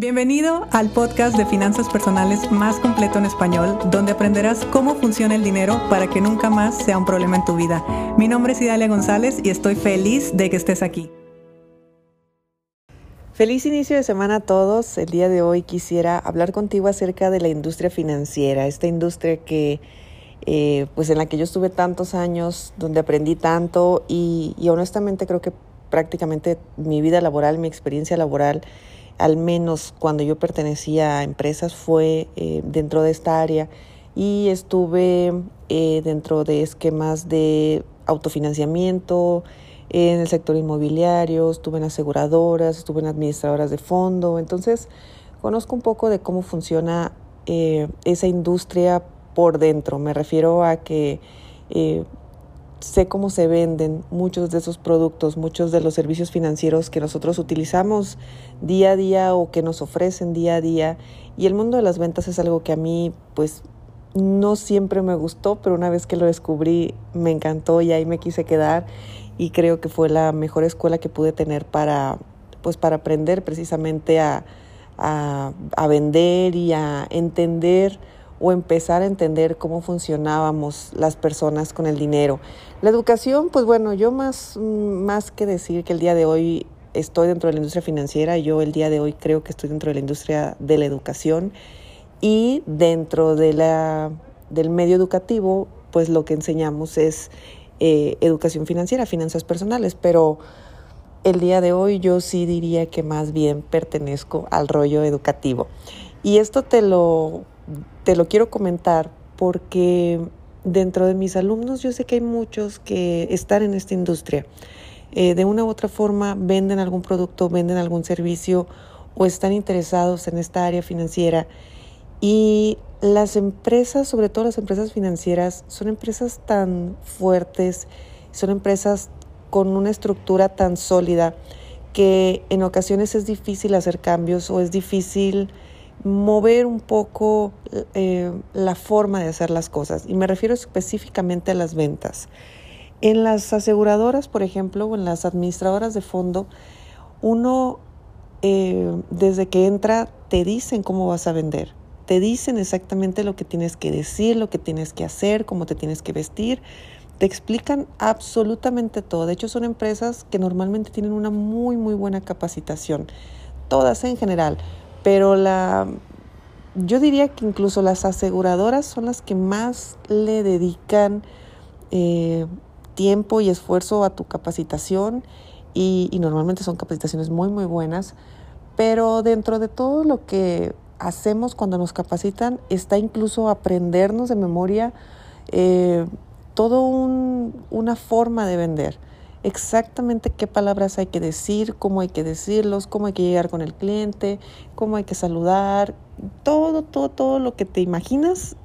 Bienvenido al podcast de finanzas personales más completo en español, donde aprenderás cómo funciona el dinero para que nunca más sea un problema en tu vida. Mi nombre es Idalia González y estoy feliz de que estés aquí. Feliz inicio de semana a todos. El día de hoy quisiera hablar contigo acerca de la industria financiera, esta industria que eh, pues en la que yo estuve tantos años, donde aprendí tanto y, y honestamente creo que prácticamente mi vida laboral, mi experiencia laboral, al menos cuando yo pertenecía a empresas, fue eh, dentro de esta área y estuve eh, dentro de esquemas de autofinanciamiento, en el sector inmobiliario, estuve en aseguradoras, estuve en administradoras de fondo, entonces conozco un poco de cómo funciona eh, esa industria por dentro. Me refiero a que sé cómo se venden muchos de esos productos, muchos de los servicios financieros que nosotros utilizamos día a día o que nos ofrecen día a día. Y el mundo de las ventas es algo que a mí, pues, no siempre me gustó, pero una vez que lo descubrí me encantó y ahí me quise quedar y creo que fue la mejor escuela que pude tener para, pues, para aprender precisamente a, a, a vender y a entender o empezar a entender cómo funcionábamos las personas con el dinero. La educación, pues bueno, yo más, más que decir que el día de hoy estoy dentro de la industria financiera, yo el día de hoy creo que estoy dentro de la industria de la educación y dentro de la, del medio educativo, pues lo que enseñamos es eh, educación financiera, finanzas personales, pero el día de hoy yo sí diría que más bien pertenezco al rollo educativo. Y esto te lo te lo quiero comentar porque dentro de mis alumnos yo sé que hay muchos que están en esta industria. Eh, de una u otra forma venden algún producto, venden algún servicio o están interesados en esta área financiera. Y las empresas, sobre todo las empresas financieras, son empresas tan fuertes, son empresas con una estructura tan sólida que en ocasiones es difícil hacer cambios o es difícil mover un poco eh, la forma de hacer las cosas. Y me refiero específicamente a las ventas. En las aseguradoras, por ejemplo, o en las administradoras de fondo, uno eh, desde que entra te dicen cómo vas a vender. Te dicen exactamente lo que tienes que decir, lo que tienes que hacer, cómo te tienes que vestir. Te explican absolutamente todo. De hecho, son empresas que normalmente tienen una muy, muy buena capacitación. Todas en general pero la, yo diría que incluso las aseguradoras son las que más le dedican eh, tiempo y esfuerzo a tu capacitación y, normalmente son capacitaciones muy muy buenas, pero dentro de todo lo que hacemos cuando nos capacitan está incluso aprendernos de memoria eh, todo un, una forma de vender exactamente qué palabras hay que decir, cómo hay que decirlos, cómo hay que llegar con el cliente, cómo hay que saludar, todo, todo, todo lo que te imaginas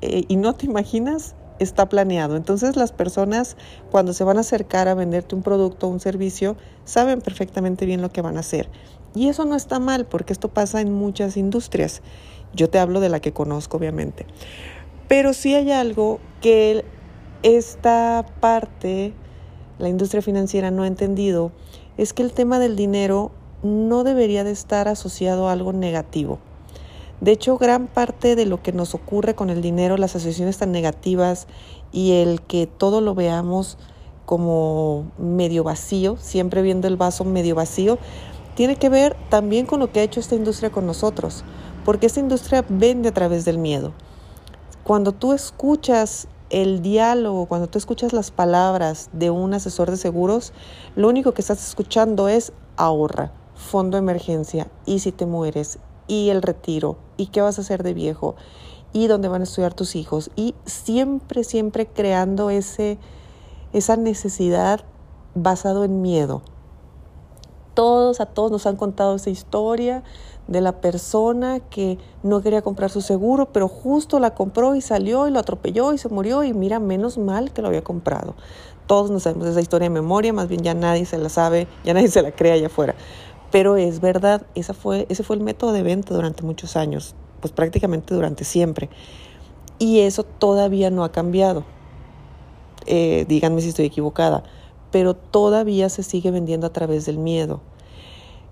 eh, y no te imaginas está planeado. Entonces las personas cuando se van a acercar a venderte un producto o un servicio saben perfectamente bien lo que van a hacer. Y eso no está mal porque esto pasa en muchas industrias. Yo te hablo de la que conozco obviamente. Pero sí hay algo que esta parte la industria financiera no ha entendido es que el tema del dinero no debería de estar asociado a algo negativo. De hecho, gran parte de lo que nos ocurre con el dinero, las asociaciones tan negativas y el que todo lo veamos como medio vacío, siempre viendo el vaso medio vacío, tiene que ver también con lo que ha hecho esta industria con nosotros, porque esta industria vende a través del miedo. Cuando tú escuchas el diálogo, cuando tú escuchas las palabras de un asesor de seguros, lo único que estás escuchando es ahorra, fondo de emergencia, y si te mueres, y el retiro, y qué vas a hacer de viejo, y dónde van a estudiar tus hijos, y siempre, siempre creando ese, esa necesidad basado en miedo. Todos, a todos nos han contado esa historia de la persona que no quería comprar su seguro, pero justo la compró y salió y lo atropelló y se murió y mira, menos mal que lo había comprado. Todos nos sabemos esa historia de memoria, más bien ya nadie se la sabe, ya nadie se la cree allá afuera. Pero es verdad, esa fue, ese fue el método de venta durante muchos años, pues prácticamente durante siempre. Y eso todavía no ha cambiado. Eh, díganme si estoy equivocada, pero todavía se sigue vendiendo a través del miedo.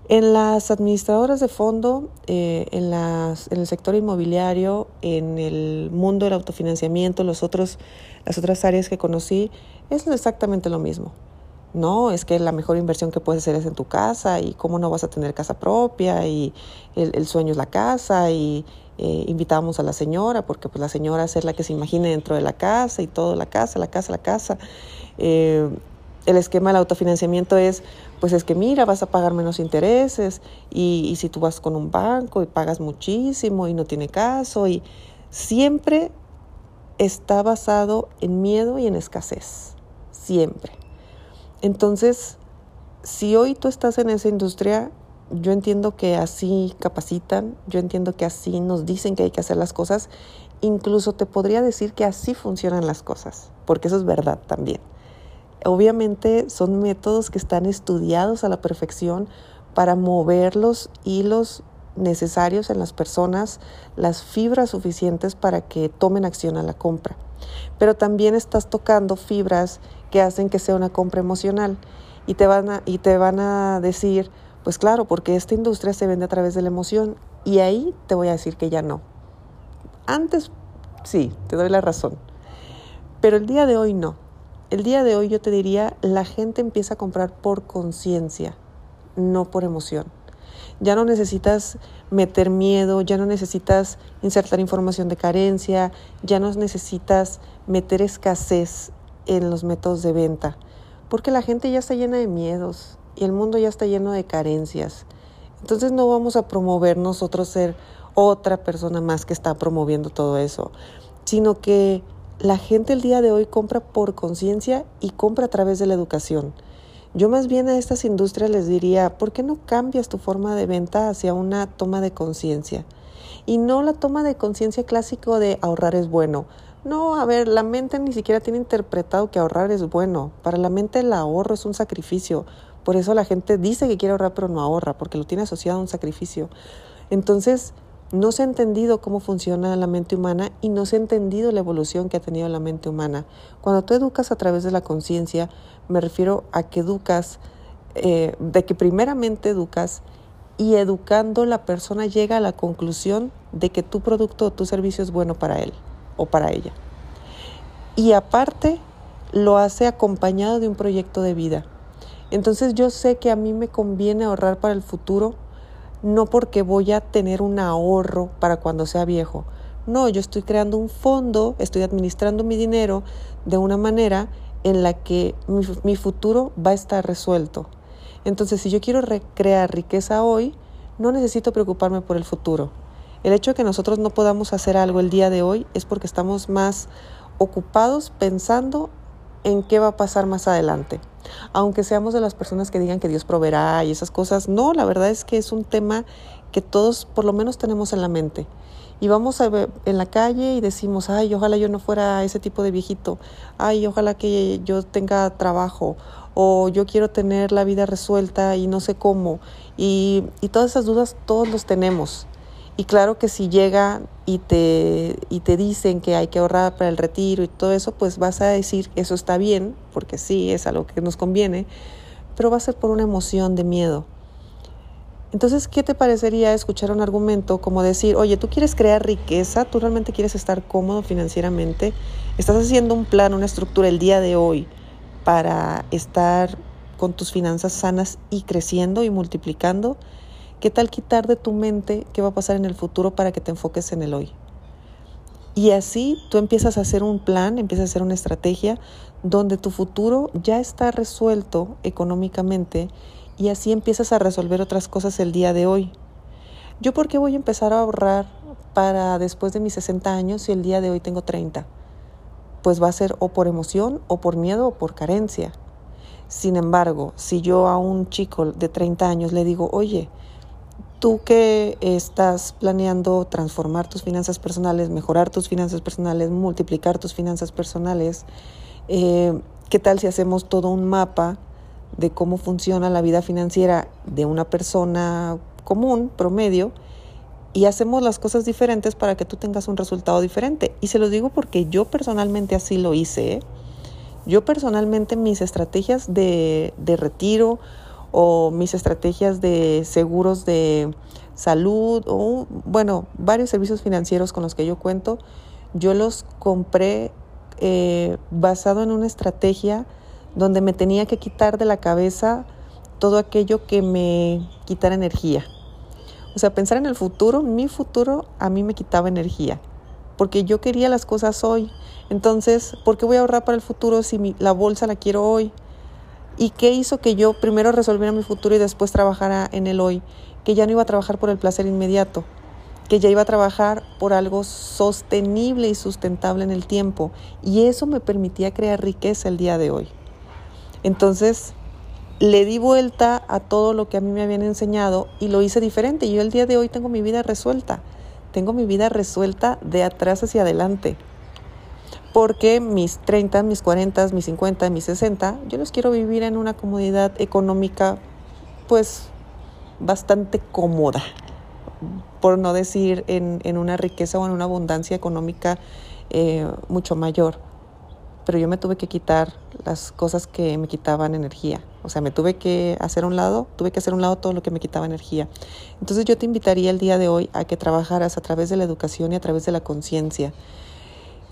En las administradoras de fondo, eh, en, las, en el sector inmobiliario, en el mundo del autofinanciamiento, los otros, las otras áreas que conocí, es exactamente lo mismo. No, es que la mejor inversión que puedes hacer es en tu casa y cómo no vas a tener casa propia y el, sueño es la casa y eh, invitamos a la señora porque pues la señora es la que se imagine dentro de la casa y todo, la casa, la casa, la casa. Eh, el esquema del autofinanciamiento es, pues es que mira, vas a pagar menos intereses y, si tú vas con un banco y pagas muchísimo y no tiene caso y siempre está basado en miedo y en escasez, siempre. Entonces, si hoy tú estás en esa industria, yo entiendo que así capacitan, yo entiendo que así nos dicen que hay que hacer las cosas, incluso te podría decir que así funcionan las cosas, porque eso es verdad también. Obviamente son métodos que están estudiados a la perfección para mover los hilos necesarios en las personas, las fibras suficientes para que tomen acción a la compra. Pero también estás tocando fibras que hacen que sea una compra emocional y te van a, y te van a decir, pues claro, porque esta industria se vende a través de la emoción y ahí te voy a decir que ya no. Antes sí, te doy la razón, pero el día de hoy no. El día de hoy yo te diría, la gente empieza a comprar por conciencia, no por emoción. Ya no necesitas meter miedo, ya no necesitas insertar información de carencia, ya no necesitas meter escasez en los métodos de venta, porque la gente ya está llena de miedos y el mundo ya está lleno de carencias. Entonces no vamos a promover nosotros ser otra persona más que está promoviendo todo eso, sino que la gente el día de hoy compra por conciencia y compra a través de la educación. Yo más bien a estas industrias les diría, ¿por qué no cambias tu forma de venta hacia una toma de conciencia? Y no la toma de conciencia clásico de ahorrar es bueno. No, a ver, la mente ni siquiera tiene interpretado que ahorrar es bueno. Para la mente el ahorro es un sacrificio. Por eso la gente dice que quiere ahorrar pero no ahorra, porque lo tiene asociado a un sacrificio. Entonces, no se ha entendido cómo funciona la mente humana y no se ha entendido la evolución que ha tenido la mente humana. Cuando tú educas a través de la conciencia, me refiero a que educas, eh, de que primeramente educas y educando la persona llega a la conclusión de que tu producto o tu servicio es bueno para él o para ella. Y aparte, lo hace acompañado de un proyecto de vida. Entonces yo sé que a mí me conviene ahorrar para el futuro no porque voy a tener un ahorro para cuando sea viejo. No, yo estoy creando un fondo, estoy administrando mi dinero de una manera en la que mi, futuro va a estar resuelto. Entonces, si yo quiero crear riqueza hoy, no necesito preocuparme por el futuro. El hecho de que nosotros no podamos hacer algo el día de hoy es porque estamos más ocupados pensando en qué va a pasar más adelante. Aunque seamos de las personas que digan que Dios proveerá y esas cosas, no, la verdad es que es un tema que todos por lo menos tenemos en la mente. Y vamos a ver en la calle y decimos, ay, ojalá yo no fuera ese tipo de viejito, ay, ojalá que yo tenga trabajo, o yo quiero tener la vida resuelta y no sé cómo. Y, y todas esas dudas todos los tenemos. Y claro que si llega y te, y te dicen que hay que ahorrar para el retiro y todo eso, pues vas a decir eso está bien, porque sí, es algo que nos conviene, pero va a ser por una emoción de miedo. Entonces, ¿qué te parecería escuchar un argumento como decir, oye, tú quieres crear riqueza, tú realmente quieres estar cómodo financieramente, estás haciendo un plan, una estructura el día de hoy para estar con tus finanzas sanas y creciendo y multiplicando? ¿Qué tal quitar de tu mente qué va a pasar en el futuro para que te enfoques en el hoy? Y así tú empiezas a hacer un plan, empiezas a hacer una estrategia donde tu futuro ya está resuelto económicamente y así empiezas a resolver otras cosas el día de hoy. ¿Yo por qué voy a empezar a ahorrar para después de mis 60 años si el día de hoy tengo 30? Pues va a ser o por emoción o por miedo o por carencia. Sin embargo, si yo a un chico de 30 años le digo, oye, Tú que estás planeando transformar tus finanzas personales, mejorar tus finanzas personales, multiplicar tus finanzas personales, eh, ¿qué tal si hacemos todo un mapa de cómo funciona la vida financiera de una persona común, promedio, y hacemos las cosas diferentes para que tú tengas un resultado diferente? Y se lo digo porque yo personalmente así lo hice. ¿eh? Yo personalmente mis estrategias de, de retiro o mis estrategias de seguros de salud o bueno, varios servicios financieros con los que yo cuento, yo los compré eh, basado en una estrategia donde me tenía que quitar de la cabeza todo aquello que me quitara energía. O sea, pensar en el futuro, mi futuro a mí me quitaba energía, porque yo quería las cosas hoy. Entonces, ¿por qué voy a ahorrar para el futuro si la bolsa la quiero hoy? ¿Y qué hizo que yo primero resolviera mi futuro y después trabajara en el hoy? Que ya no iba a trabajar por el placer inmediato, que ya iba a trabajar por algo sostenible y sustentable en el tiempo. Y eso me permitía crear riqueza el día de hoy. Entonces, le di vuelta a todo lo que a mí me habían enseñado y lo hice diferente. Yo el día de hoy tengo mi vida resuelta. Tengo mi vida resuelta de atrás hacia adelante. Porque mis 30, mis 40, mis 50, mis 60, yo los quiero vivir en una comodidad económica, pues bastante cómoda. Por no decir en, en una riqueza o en una abundancia económica eh, mucho mayor pero yo me tuve que quitar las cosas que me quitaban energía. O sea, me tuve que hacer un lado, tuve que hacer un lado todo lo que me quitaba energía. Entonces yo te invitaría el día de hoy a que trabajaras a través de la educación y a través de la conciencia.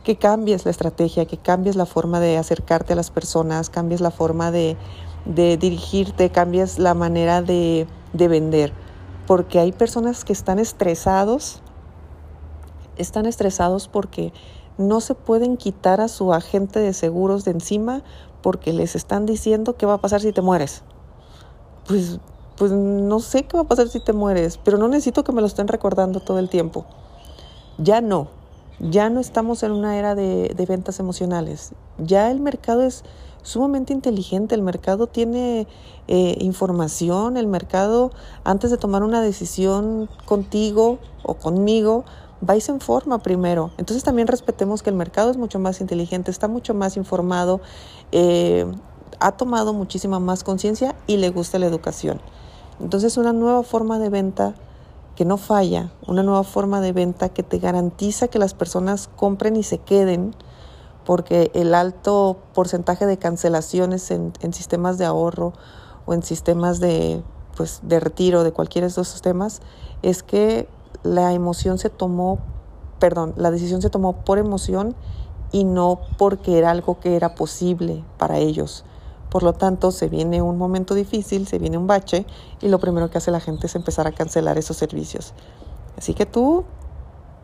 Que cambies la estrategia, que cambies la forma de acercarte a las personas, cambies la forma de, dirigirte, cambies la manera de, de vender. Porque hay personas que están estresados, están estresados porque no se pueden quitar a su agente de seguros de encima porque les están diciendo qué va a pasar si te mueres. Pues, pues no sé qué va a pasar si te mueres, pero no necesito que me lo estén recordando todo el tiempo. Ya no, ya no estamos en una era de, ventas emocionales. Ya el mercado es sumamente inteligente, el mercado tiene eh, información, el mercado antes de tomar una decisión contigo o conmigo, vais en forma primero. Entonces también respetemos que el mercado es mucho más inteligente, está mucho más informado, eh, ha tomado muchísima más conciencia y le gusta la educación. Entonces una nueva forma de venta que no falla, una nueva forma de venta que te garantiza que las personas compren y se queden, porque el alto porcentaje de cancelaciones en, sistemas de ahorro o en sistemas de, pues, de retiro de cualquiera de esos sistemas es que la emoción se tomó, perdón, la decisión se tomó por emoción y no porque era algo que era posible para ellos. Por lo tanto, se viene un momento difícil, se viene un bache y lo primero que hace la gente es empezar a cancelar esos servicios. Así que tú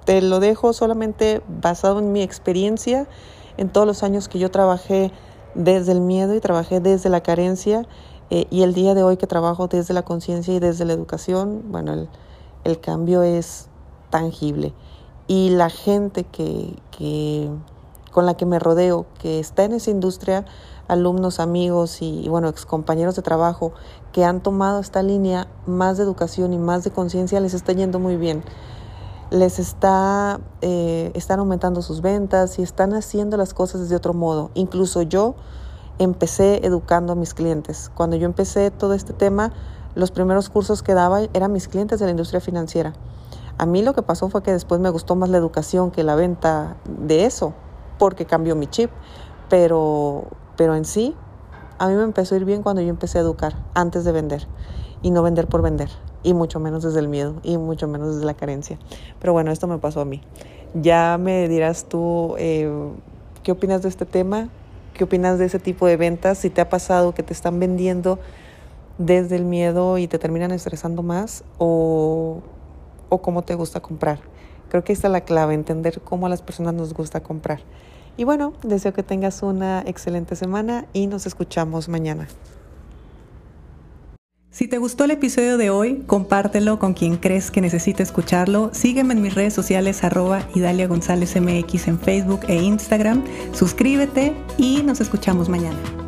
te lo dejo solamente basado en mi experiencia, en todos los años que yo trabajé desde el miedo y trabajé desde la carencia eh, y el día de hoy que trabajo desde la conciencia y desde la educación, bueno, el, cambio es tangible. Y la gente que, con la que me rodeo, que está en esa industria, alumnos, amigos y, bueno, ex compañeros de trabajo que han tomado esta línea más de educación y más de conciencia, les está yendo muy bien. Les está, eh, están aumentando sus ventas y están haciendo las cosas de otro modo. Incluso yo empecé educando a mis clientes. Cuando yo empecé todo este tema, los primeros cursos que daba eran mis clientes de la industria financiera. A mí lo que pasó fue que después me gustó más la educación que la venta de eso, porque cambió mi chip. Pero, pero en sí, a mí me empezó a ir bien cuando yo empecé a educar antes de vender y no vender por vender y mucho menos desde el miedo y mucho menos desde la carencia. Pero bueno, esto me pasó a mí. Ya me dirás tú eh, qué opinas de este tema, qué opinas de ese tipo de ventas, si te ha pasado que te están vendiendo desde el miedo y te terminan estresando más o, o cómo te gusta comprar. Creo que esta es la clave, entender cómo a las personas nos gusta comprar. Y bueno, deseo que tengas una excelente semana y nos escuchamos mañana. Si te gustó el episodio de hoy, compártelo con quien crees que necesite escucharlo. Sígueme en mis redes sociales arroba Idalia González MX en Facebook e Instagram. Suscríbete y nos escuchamos mañana.